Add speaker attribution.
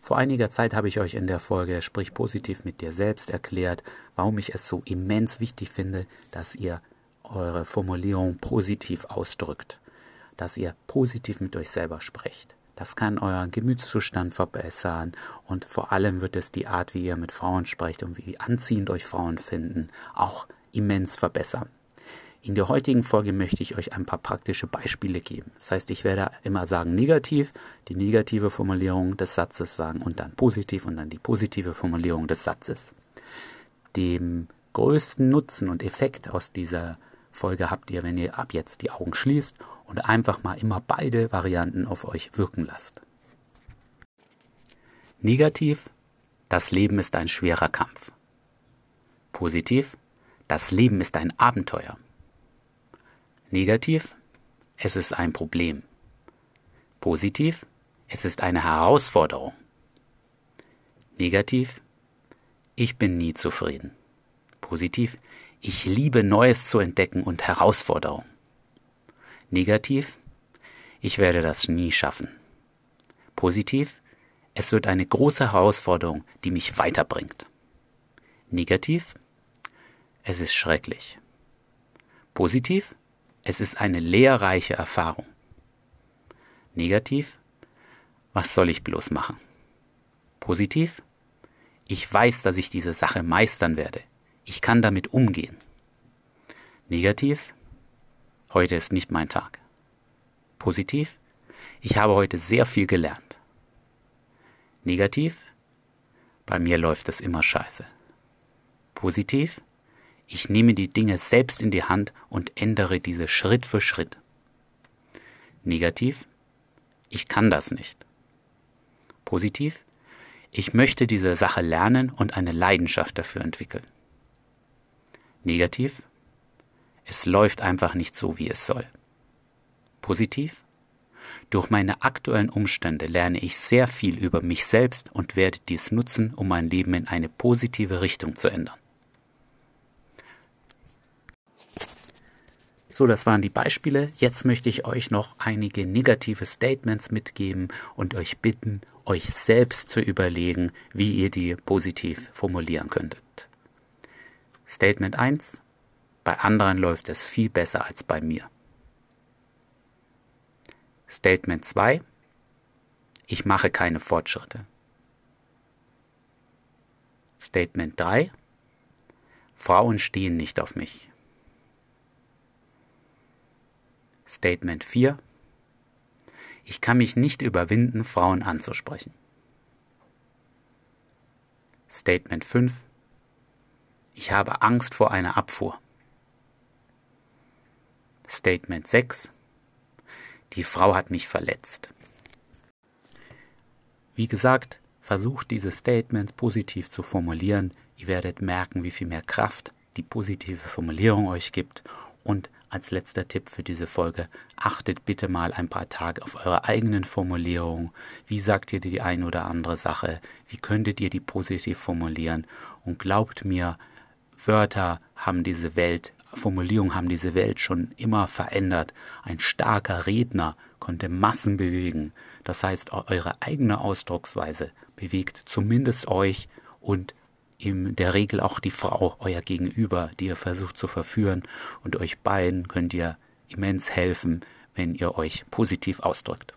Speaker 1: Vor einiger Zeit habe ich euch in der Folge Sprich positiv mit dir selbst erklärt, warum ich es so immens wichtig finde, dass ihr eure Formulierung positiv ausdrückt, dass ihr positiv mit euch selber sprecht. Das kann euren Gemütszustand verbessern und vor allem wird es die Art, wie ihr mit Frauen sprecht und wie anziehend euch Frauen finden, auch immens verbessern. In der heutigen Folge möchte ich euch ein paar praktische Beispiele geben. Das heißt, ich werde immer sagen negativ, die negative Formulierung des Satzes sagen und dann positiv und dann die positive Formulierung des Satzes. Dem größten Nutzen und Effekt aus dieser Folge habt ihr, wenn ihr ab jetzt die Augen schließt und einfach mal immer beide Varianten auf euch wirken lasst. Negativ, das Leben ist ein schwerer Kampf. Positiv, das Leben ist ein Abenteuer. Negativ, es ist ein Problem. Positiv, es ist eine Herausforderung. Negativ, ich bin nie zufrieden. Positiv, ich liebe Neues zu entdecken und Herausforderungen. Negativ, ich werde das nie schaffen. Positiv, es wird eine große Herausforderung, die mich weiterbringt. Negativ, es ist schrecklich. Positiv, es ist eine lehrreiche Erfahrung. Negativ, was soll ich bloß machen? Positiv, ich weiß, dass ich diese Sache meistern werde. Ich kann damit umgehen. Negativ, heute ist nicht mein Tag. Positiv, ich habe heute sehr viel gelernt. Negativ, bei mir läuft es immer scheiße. Positiv, ich nehme die Dinge selbst in die Hand und ändere diese Schritt für Schritt. Negativ, ich kann das nicht. Positiv, ich möchte diese Sache lernen und eine Leidenschaft dafür entwickeln. Negativ, es läuft einfach nicht so, wie es soll. Positiv, durch meine aktuellen Umstände lerne ich sehr viel über mich selbst und werde dies nutzen, um mein Leben in eine positive Richtung zu ändern. So, das waren die Beispiele. Jetzt möchte ich euch noch einige negative Statements mitgeben und euch bitten, euch selbst zu überlegen, wie ihr die positiv formulieren könntet. Statement 1. Bei anderen läuft es viel besser als bei mir. Statement 2. Ich mache keine Fortschritte. Statement 3. Frauen stehen nicht auf mich. Statement 4. Ich kann mich nicht überwinden, Frauen anzusprechen. Statement 5. Ich habe Angst vor einer Abfuhr. Statement 6. Die Frau hat mich verletzt. Wie gesagt, versucht diese Statements positiv zu formulieren. Ihr werdet merken, wie viel mehr Kraft die positive Formulierung euch gibt und als letzter Tipp für diese Folge, achtet bitte mal ein paar Tage auf eure eigenen Formulierungen. Wie sagt ihr die ein oder andere Sache? Wie könntet ihr die positiv formulieren? Und glaubt mir, Wörter haben diese Welt, Formulierungen haben diese Welt schon immer verändert. Ein starker Redner konnte Massen bewegen. Das heißt, eure eigene Ausdrucksweise bewegt zumindest euch und in der Regel auch die Frau, euer Gegenüber, die ihr versucht zu verführen und euch beiden könnt ihr immens helfen, wenn ihr euch positiv ausdrückt.